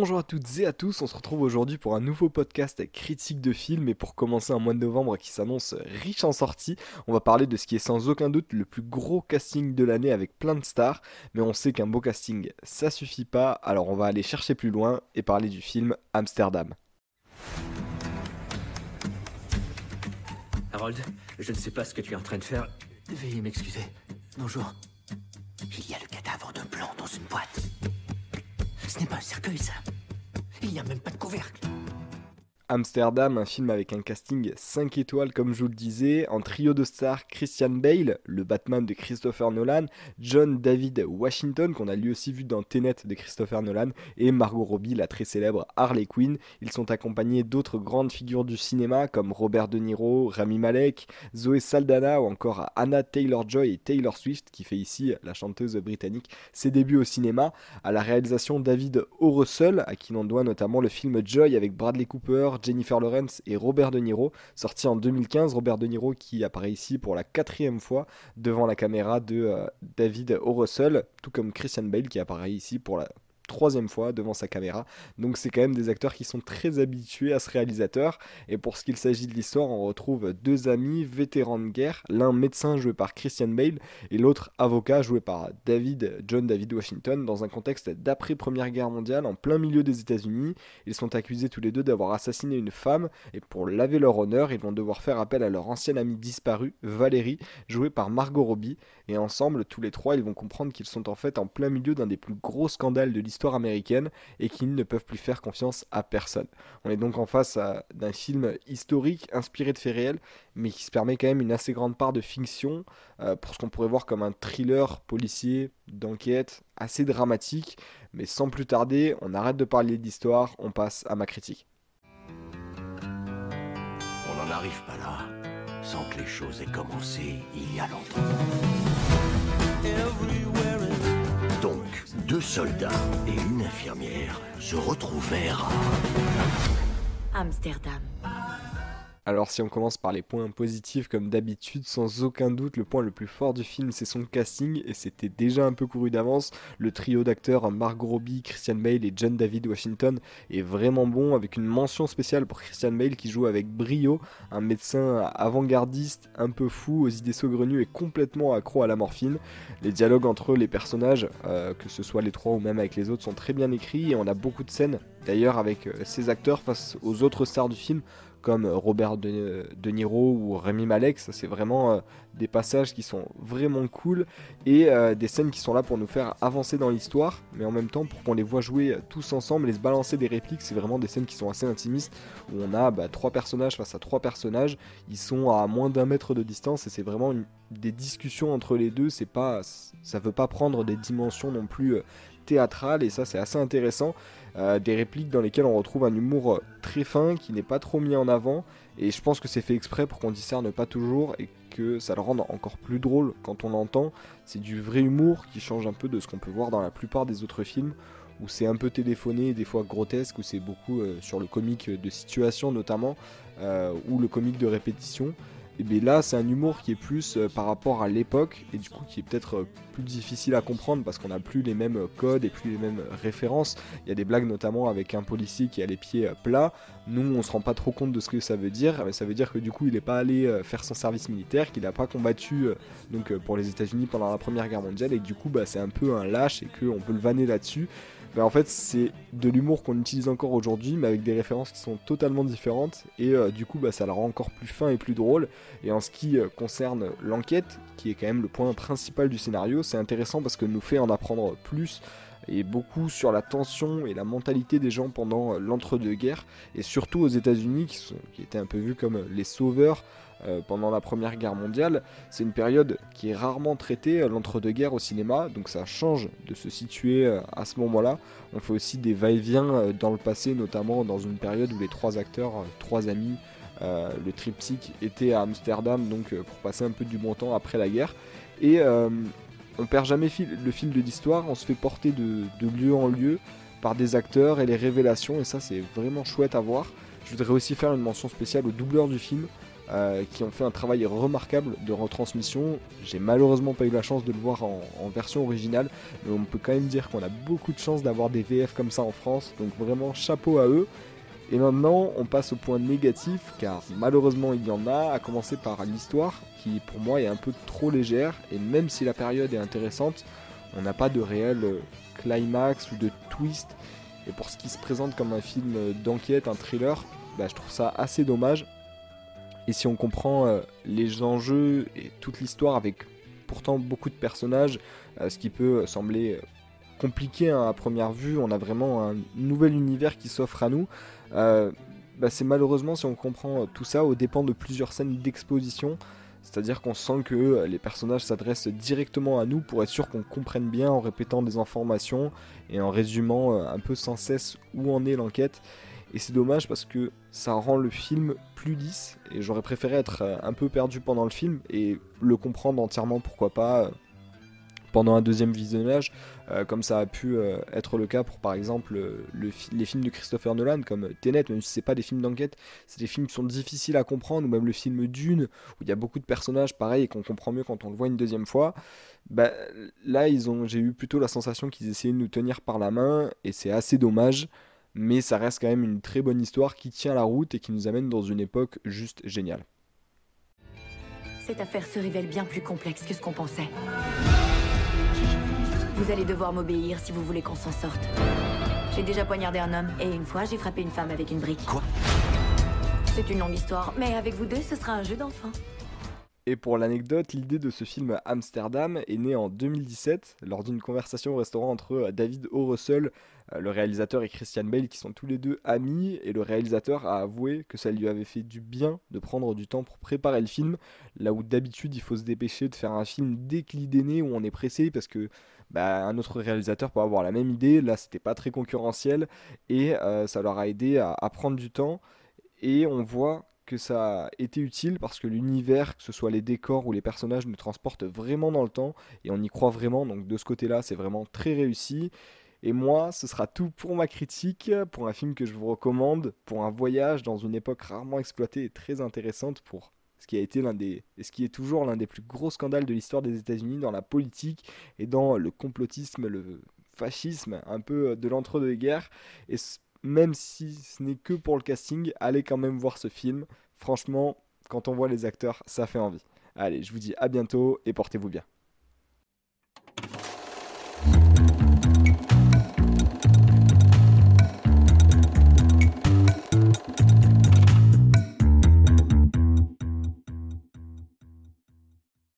Bonjour à toutes et à tous, on se retrouve aujourd'hui pour un nouveau podcast critique de film et pour commencer un mois de novembre qui s'annonce riche en sorties, on va parler de ce qui est sans aucun doute le plus gros casting de l'année avec plein de stars, mais on sait qu'un beau casting ça suffit pas, alors on va aller chercher plus loin et parler du film Amsterdam. Harold, je ne sais pas ce que tu es en train de faire. Veuillez m'excuser. Bonjour. Il y a le cadavre d'un blanc dans une boîte. Ce n'est pas un cercueil, ça. Il n'y a même pas de couvercle. Amsterdam, un film avec un casting 5 étoiles comme je vous le disais, en trio de stars Christian Bale, le Batman de Christopher Nolan, John David Washington qu'on a lui aussi vu dans Tenet de Christopher Nolan et Margot Robbie, la très célèbre Harley Quinn. Ils sont accompagnés d'autres grandes figures du cinéma comme Robert De Niro, Rami Malek, Zoé Saldana ou encore Anna Taylor-Joy et Taylor Swift qui fait ici la chanteuse britannique ses débuts au cinéma. À la réalisation David O. Russell à qui l'on doit notamment le film Joy avec Bradley Cooper, Jennifer Lawrence et Robert De Niro, sorti en 2015. Robert De Niro qui apparaît ici pour la quatrième fois devant la caméra de euh, David O. Russell, tout comme Christian Bale qui apparaît ici pour la troisième fois devant sa caméra. Donc c'est quand même des acteurs qui sont très habitués à ce réalisateur. Et pour ce qu'il s'agit de l'histoire, on retrouve deux amis vétérans de guerre, l'un médecin joué par Christian Bale et l'autre avocat joué par David John David Washington dans un contexte d'après Première Guerre mondiale en plein milieu des États-Unis. Ils sont accusés tous les deux d'avoir assassiné une femme et pour laver leur honneur, ils vont devoir faire appel à leur ancienne amie disparue, Valérie, jouée par Margot Robbie. Et ensemble, tous les trois, ils vont comprendre qu'ils sont en fait en plein milieu d'un des plus gros scandales de l'histoire américaine et qu'ils ne peuvent plus faire confiance à personne. On est donc en face d'un film historique inspiré de faits réels, mais qui se permet quand même une assez grande part de fiction euh, pour ce qu'on pourrait voir comme un thriller policier d'enquête assez dramatique. Mais sans plus tarder, on arrête de parler d'histoire, on passe à ma critique. On n'en arrive pas là sans que les choses aient commencé il y a longtemps. Deux soldats et une infirmière se retrouvèrent à Amsterdam. Alors si on commence par les points positifs comme d'habitude, sans aucun doute le point le plus fort du film c'est son casting et c'était déjà un peu couru d'avance. Le trio d'acteurs Margot Robbie, Christian Bale et John David Washington est vraiment bon avec une mention spéciale pour Christian Bale qui joue avec brio, un médecin avant-gardiste, un peu fou, aux idées saugrenues et complètement accro à la morphine. Les dialogues entre les personnages, euh, que ce soit les trois ou même avec les autres, sont très bien écrits et on a beaucoup de scènes d'ailleurs avec euh, ces acteurs face aux autres stars du film comme Robert de, Niro ou Rémi Malek. C'est vraiment euh, des passages qui sont vraiment cool et euh, des scènes qui sont là pour nous faire avancer dans l'histoire, mais en même temps pour qu'on les voit jouer tous ensemble et se balancer des répliques. C'est vraiment des scènes qui sont assez intimistes où on a bah, trois personnages face à trois personnages. Ils sont à moins d'un mètre de distance et c'est vraiment des discussions entre les deux. C'est pas, ça veut pas prendre des dimensions non plus euh, théâtrales et ça, c'est assez intéressant. Euh, des répliques dans lesquelles on retrouve un humour euh, très fin qui n'est pas trop mis en avant et je pense que c'est fait exprès pour qu'on discerne pas toujours et que ça le rende encore plus drôle quand on l'entend. C'est du vrai humour qui change un peu de ce qu'on peut voir dans la plupart des autres films où c'est un peu téléphoné, des fois grotesque, où c'est beaucoup euh, sur le comique de situation notamment, ou le comique de répétition. Et bien là, c'est un humour qui est plus euh, par rapport à l'époque et du coup qui est peut-être euh, plus difficile à comprendre parce qu'on n'a plus les mêmes euh, codes et plus les mêmes références. Il y a des blagues notamment avec un policier qui a les pieds plats. Nous, on se rend pas trop compte de ce que ça veut dire, mais ça veut dire que du coup, il n'est pas allé faire son service militaire, qu'il n'a pas combattu donc pour les États-Unis pendant la Première Guerre mondiale et que du coup, bah, c'est un peu un lâche et qu'on peut le vanner là-dessus. Bah, en fait c'est de l'humour qu'on utilise encore aujourd'hui mais avec des références qui sont totalement différentes. Et euh, du coup bah, ça le rend encore plus fin et plus drôle. Et en ce qui euh, concerne l'enquête qui est quand même le point principal du scénario c'est intéressant parce que nous fait en apprendre plus et beaucoup sur la tension et la mentalité des gens pendant euh, l'entre-deux-guerres. Et surtout aux États-Unis qui étaient un peu vus comme les sauveurs euh, pendant la Première Guerre mondiale. C'est une période qui est rarement traitée, euh, l'entre-deux-guerres au cinéma, donc ça change de se situer euh, à ce moment-là. On fait aussi des va-et-vient dans le passé, notamment dans une période où les trois acteurs, trois amis, le triptyque était à Amsterdam, donc pour passer un peu du bon temps après la guerre. Et on perd jamais le fil de l'histoire, on se fait porter de, de lieu en lieu par des acteurs et les révélations, et ça c'est vraiment chouette à voir. Je voudrais aussi faire une mention spéciale au doubleur du film, euh, qui ont fait un travail remarquable de retransmission. J'ai malheureusement pas eu la chance de le voir en, version originale, mais on peut quand même dire qu'on a beaucoup de chance d'avoir des VF comme ça en France, donc vraiment chapeau à eux. Et maintenant, on passe au point négatif, car malheureusement il y en a, à commencer par l'histoire, qui pour moi est un peu trop légère, et même si la période est intéressante, on n'a pas de réel euh, climax ou de twist. Et pour ce qui se présente comme un film d'enquête, un thriller, bah, je trouve ça assez dommage. Et si on comprend euh, les enjeux et toute l'histoire avec pourtant beaucoup de personnages, euh, ce qui peut sembler compliqué hein, à première vue, on a vraiment un nouvel univers qui s'offre à nous. Euh, bah, c'est malheureusement, si on comprend tout ça, au dépend de plusieurs scènes d'exposition. C'est-à-dire qu'on sent que les personnages s'adressent directement à nous pour être sûr qu'on comprenne bien en répétant des informations et en résumant un peu sans cesse où en est l'enquête. Et c'est dommage parce que ça rend le film plus lisse. Et j'aurais préféré être euh, un peu perdu pendant le film et le comprendre entièrement, pourquoi pas, euh, pendant un deuxième visionnage, euh, comme ça a pu être le cas pour par exemple les films de Christopher Nolan, comme Tenet, même si c'est pas des films d'enquête, c'est des films qui sont difficiles à comprendre, ou même le film Dune, où il y a beaucoup de personnages pareil et qu'on comprend mieux quand on le voit une deuxième fois. Bah, là, ils j'ai eu plutôt la sensation qu'ils essayaient de nous tenir par la main, et c'est assez dommage mais ça reste quand même une très bonne histoire qui tient la route et qui nous amène dans une époque juste géniale. Cette affaire se révèle bien plus complexe que ce qu'on pensait. Vous allez devoir m'obéir si vous voulez qu'on s'en sorte. J'ai déjà poignardé un homme et une fois j'ai frappé une femme avec une brique. Quoi? C'est une longue histoire, mais avec vous deux, ce sera un jeu d'enfant. Et pour l'anecdote, l'idée de ce film Amsterdam est née en 2017 lors d'une conversation au restaurant entre David O. Russell, euh, le réalisateur, et Christian Bale qui sont tous les deux amis. Et le réalisateur a avoué que ça lui avait fait du bien de prendre du temps pour préparer le film, là où d'habitude il faut se dépêcher de faire un film dès que l'idée naît où on est pressé parce que bah, un autre réalisateur peut avoir la même idée. Là, c'était pas très concurrentiel et euh, ça leur a aidé à prendre du temps. Et on voit que ça a été utile parce que l'univers, que ce soit les décors ou les personnages, nous transportent vraiment dans le temps et on y croit vraiment. Donc de ce côté-là, c'est vraiment très réussi. Et moi, ce sera tout pour ma critique, pour un film que je vous recommande, pour un voyage dans une époque rarement exploitée et très intéressante pour ce qui a été l'un des et ce qui est toujours l'un des plus gros scandales de l'histoire des États-Unis dans la politique et dans le complotisme, le fascisme, un peu de l'entre-deux-guerres. Et même si ce n'est que pour le casting, allez quand même voir ce film. Franchement, quand on voit les acteurs, ça fait envie. Allez, je vous dis à bientôt et portez-vous bien.